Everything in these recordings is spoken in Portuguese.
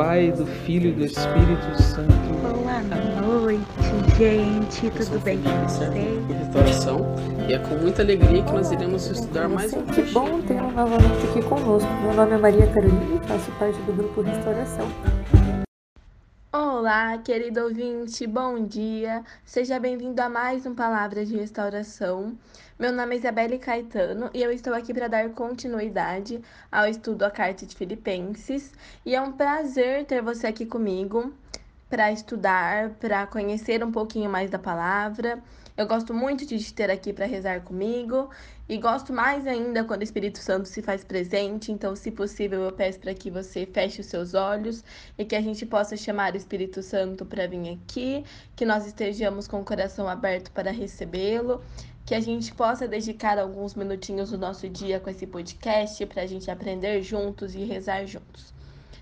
Pai, do Filho e do Espírito Santo. Boa noite, gente. Tudo bem com vocês? restauração e é com muita alegria que nós iremos estudar mais um Que bom tê-lo novamente aqui conosco. Meu nome é Maria Carolina e faço parte do grupo Restauração. Olá, querido ouvinte, bom dia. Seja bem-vindo a mais um Palavras de Restauração. Meu nome é Isabelle Caetano e eu estou aqui para dar continuidade ao estudo A Carta de Filipenses. E é um prazer ter você aqui comigo para estudar, para conhecer um pouquinho mais da palavra. Eu gosto muito de te ter aqui para rezar comigo e gosto mais ainda quando o Espírito Santo se faz presente. Então, se possível, eu peço para que você feche os seus olhos e que a gente possa chamar o Espírito Santo para vir aqui, que nós estejamos com o coração aberto para recebê-lo, que a gente possa dedicar alguns minutinhos do nosso dia com esse podcast para a gente aprender juntos e rezar juntos.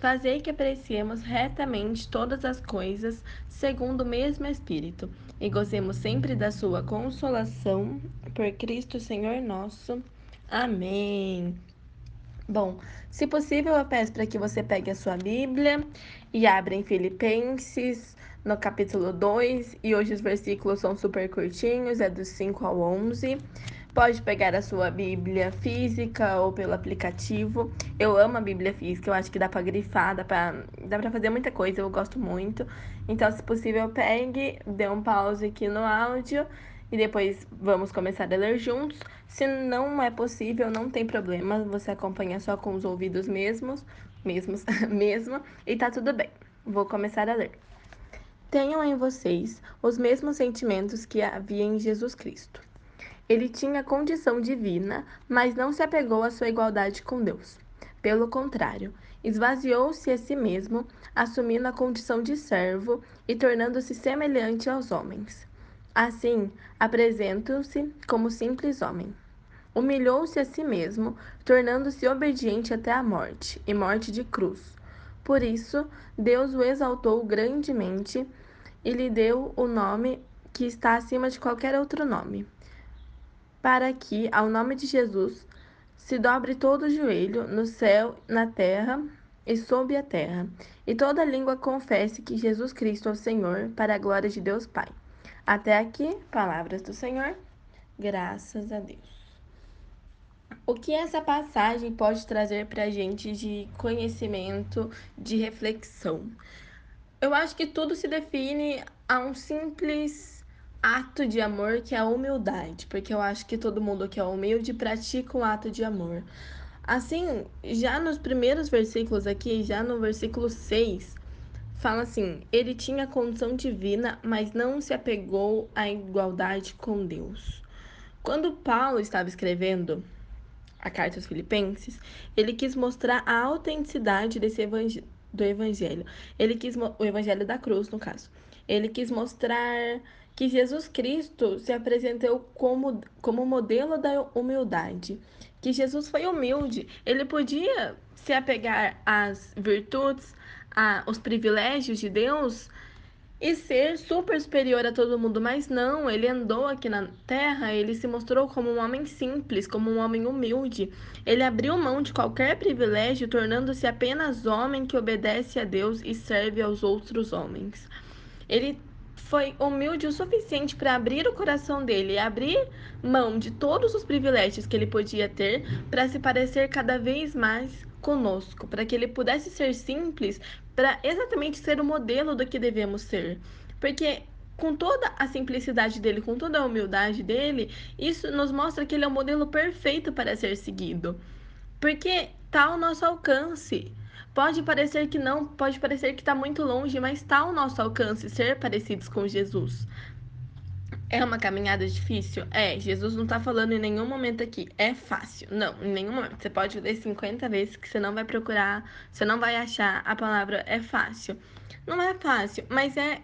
fazei que apreciemos retamente todas as coisas segundo o mesmo Espírito, e gozemos sempre da sua consolação por Cristo Senhor nosso. Amém. Bom, se possível, eu peço para que você pegue a sua Bíblia e abra em Filipenses, no capítulo 2, e hoje os versículos são super curtinhos, é dos 5 ao 11. Pode pegar a sua Bíblia física ou pelo aplicativo. Eu amo a Bíblia física, eu acho que dá para grifar, dá para dá pra fazer muita coisa, eu gosto muito. Então, se possível, pegue, dê um pause aqui no áudio e depois vamos começar a ler juntos. Se não é possível, não tem problema, você acompanha só com os ouvidos mesmos, mesmos, mesmo, e tá tudo bem. Vou começar a ler. Tenham em vocês os mesmos sentimentos que havia em Jesus Cristo. Ele tinha condição divina, mas não se apegou à sua igualdade com Deus. Pelo contrário, esvaziou-se a si mesmo, assumindo a condição de servo e tornando-se semelhante aos homens. Assim, apresentou-se como simples homem. Humilhou-se a si mesmo, tornando-se obediente até a morte, e morte de cruz. Por isso, Deus o exaltou grandemente e lhe deu o nome que está acima de qualquer outro nome, para que, ao nome de Jesus, se dobre todo o joelho no céu, na terra e sob a terra, e toda língua confesse que Jesus Cristo é o Senhor, para a glória de Deus Pai. Até aqui, palavras do Senhor. Graças a Deus. O que essa passagem pode trazer para a gente de conhecimento, de reflexão? Eu acho que tudo se define a um simples ato de amor que é a humildade, porque eu acho que todo mundo que é humilde pratica um ato de amor. Assim, já nos primeiros versículos aqui, já no versículo 6, fala assim: ele tinha condição divina, mas não se apegou à igualdade com Deus. Quando Paulo estava escrevendo a carta aos Filipenses, ele quis mostrar a autenticidade desse evang do evangelho. Ele quis o evangelho da cruz, no caso. Ele quis mostrar que Jesus Cristo se apresentou como, como modelo da humildade. Que Jesus foi humilde. Ele podia se apegar às virtudes, aos privilégios de Deus e ser super superior a todo mundo, mas não, ele andou aqui na terra, ele se mostrou como um homem simples, como um homem humilde. Ele abriu mão de qualquer privilégio, tornando-se apenas homem que obedece a Deus e serve aos outros homens. Ele foi humilde o suficiente para abrir o coração dele abrir mão de todos os privilégios que ele podia ter para se parecer cada vez mais conosco, para que ele pudesse ser simples, para exatamente ser o modelo do que devemos ser. Porque com toda a simplicidade dele, com toda a humildade dele, isso nos mostra que ele é o modelo perfeito para ser seguido. Porque está ao nosso alcance. Pode parecer que não, pode parecer que está muito longe, mas está ao nosso alcance ser parecidos com Jesus. É uma caminhada difícil? É, Jesus não está falando em nenhum momento aqui. É fácil. Não, em nenhum momento. Você pode ler 50 vezes que você não vai procurar, você não vai achar a palavra é fácil. Não é fácil, mas é,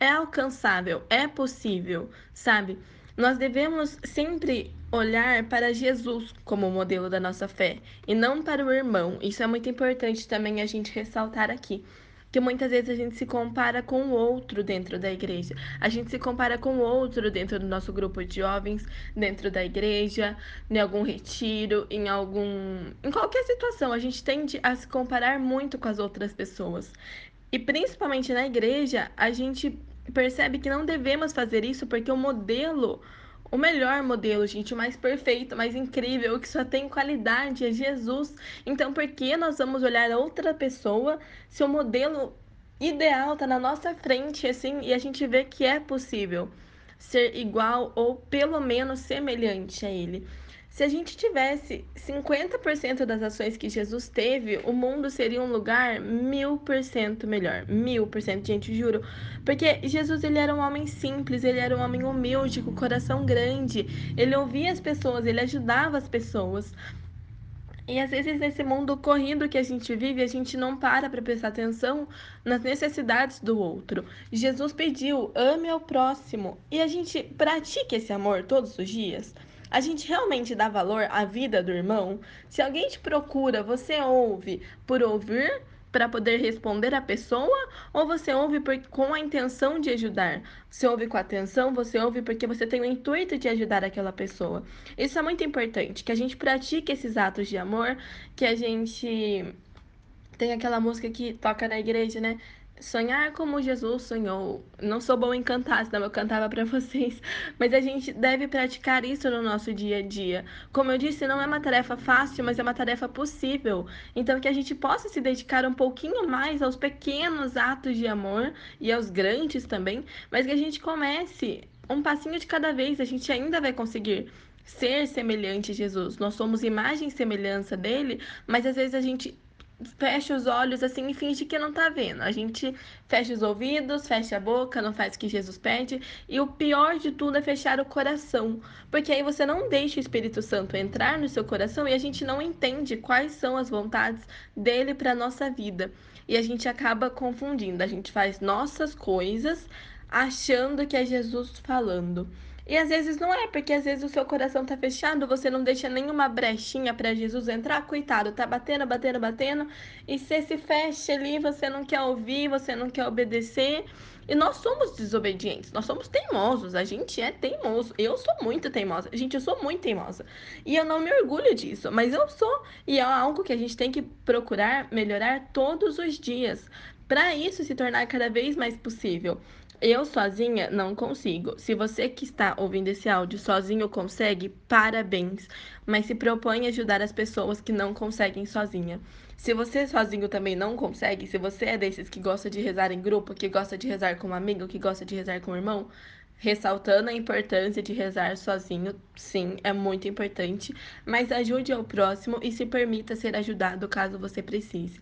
é alcançável, é possível, sabe? Nós devemos sempre olhar para Jesus como modelo da nossa fé e não para o irmão. Isso é muito importante também a gente ressaltar aqui que muitas vezes a gente se compara com o outro dentro da igreja. A gente se compara com o outro dentro do nosso grupo de jovens, dentro da igreja, em algum retiro, em algum. em qualquer situação. A gente tende a se comparar muito com as outras pessoas. E principalmente na igreja, a gente percebe que não devemos fazer isso porque o modelo o melhor modelo, gente, o mais perfeito, o mais incrível, o que só tem qualidade é Jesus. Então, por que nós vamos olhar outra pessoa se o modelo ideal está na nossa frente, assim, e a gente vê que é possível ser igual ou pelo menos semelhante a ele? Se a gente tivesse 50% das ações que Jesus teve, o mundo seria um lugar mil por cento melhor. Mil por cento, gente, juro. Porque Jesus, ele era um homem simples, ele era um homem humilde, com coração grande. Ele ouvia as pessoas, ele ajudava as pessoas. E às vezes nesse mundo corrido que a gente vive, a gente não para para prestar atenção nas necessidades do outro. Jesus pediu: ame ao próximo. E a gente pratica esse amor todos os dias. A gente realmente dá valor à vida do irmão? Se alguém te procura, você ouve por ouvir para poder responder a pessoa ou você ouve por, com a intenção de ajudar? Você ouve com atenção, você ouve porque você tem o intuito de ajudar aquela pessoa. Isso é muito importante, que a gente pratique esses atos de amor, que a gente tem aquela música que toca na igreja, né? Sonhar como Jesus sonhou. Não sou bom em cantar, senão eu cantava para vocês, mas a gente deve praticar isso no nosso dia a dia. Como eu disse, não é uma tarefa fácil, mas é uma tarefa possível. Então que a gente possa se dedicar um pouquinho mais aos pequenos atos de amor e aos grandes também, mas que a gente comece um passinho de cada vez, a gente ainda vai conseguir ser semelhante a Jesus. Nós somos imagem e semelhança dele, mas às vezes a gente fecha os olhos assim e finge que não tá vendo. A gente fecha os ouvidos, fecha a boca, não faz o que Jesus pede. E o pior de tudo é fechar o coração. Porque aí você não deixa o Espírito Santo entrar no seu coração e a gente não entende quais são as vontades dele para nossa vida. E a gente acaba confundindo. A gente faz nossas coisas achando que é Jesus falando. E às vezes não é, porque às vezes o seu coração tá fechado, você não deixa nenhuma brechinha para Jesus entrar, coitado, tá batendo, batendo, batendo, e você se fecha ali, você não quer ouvir, você não quer obedecer. E nós somos desobedientes, nós somos teimosos, a gente é teimoso. Eu sou muito teimosa, gente, eu sou muito teimosa. E eu não me orgulho disso, mas eu sou. E é algo que a gente tem que procurar melhorar todos os dias, para isso se tornar cada vez mais possível. Eu sozinha não consigo. Se você que está ouvindo esse áudio sozinho consegue, parabéns. Mas se propõe ajudar as pessoas que não conseguem sozinha. Se você sozinho também não consegue, se você é desses que gosta de rezar em grupo, que gosta de rezar com um amigo, que gosta de rezar com um irmão, ressaltando a importância de rezar sozinho, sim, é muito importante, mas ajude ao próximo e se permita ser ajudado caso você precise.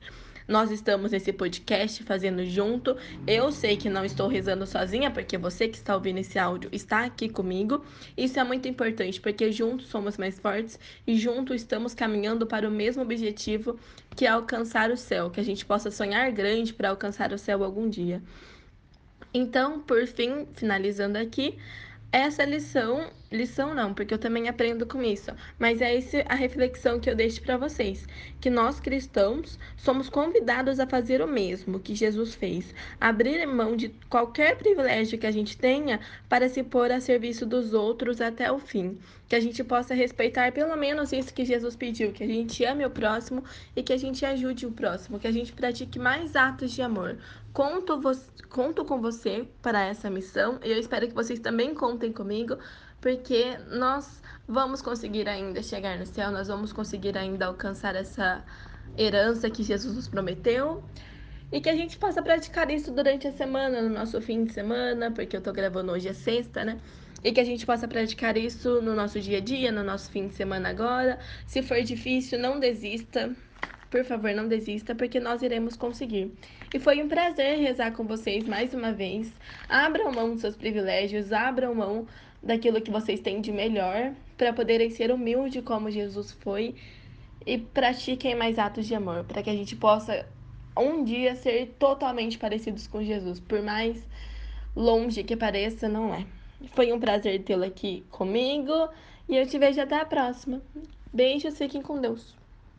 Nós estamos nesse podcast fazendo junto. Eu sei que não estou rezando sozinha, porque você que está ouvindo esse áudio está aqui comigo. Isso é muito importante, porque juntos somos mais fortes e juntos estamos caminhando para o mesmo objetivo, que é alcançar o céu, que a gente possa sonhar grande para alcançar o céu algum dia. Então, por fim, finalizando aqui, essa lição, lição não, porque eu também aprendo com isso, mas é esse a reflexão que eu deixo para vocês, que nós cristãos somos convidados a fazer o mesmo que Jesus fez, abrir mão de qualquer privilégio que a gente tenha para se pôr a serviço dos outros até o fim, que a gente possa respeitar pelo menos isso que Jesus pediu, que a gente ame o próximo e que a gente ajude o próximo, que a gente pratique mais atos de amor. Conto, conto com você para essa missão e eu espero que vocês também contem comigo, porque nós vamos conseguir ainda chegar no céu, nós vamos conseguir ainda alcançar essa herança que Jesus nos prometeu. E que a gente possa praticar isso durante a semana, no nosso fim de semana, porque eu tô gravando hoje é sexta, né? e que a gente possa praticar isso no nosso dia a dia, no nosso fim de semana agora. Se for difícil, não desista. Por favor, não desista, porque nós iremos conseguir. E foi um prazer rezar com vocês mais uma vez. Abram mão dos seus privilégios, abram mão daquilo que vocês têm de melhor, para poderem ser humildes como Jesus foi e pratiquem mais atos de amor, para que a gente possa um dia ser totalmente parecidos com Jesus, por mais longe que pareça, não é. Foi um prazer tê-lo aqui comigo e eu te vejo até a próxima. Beijos, fiquem com Deus.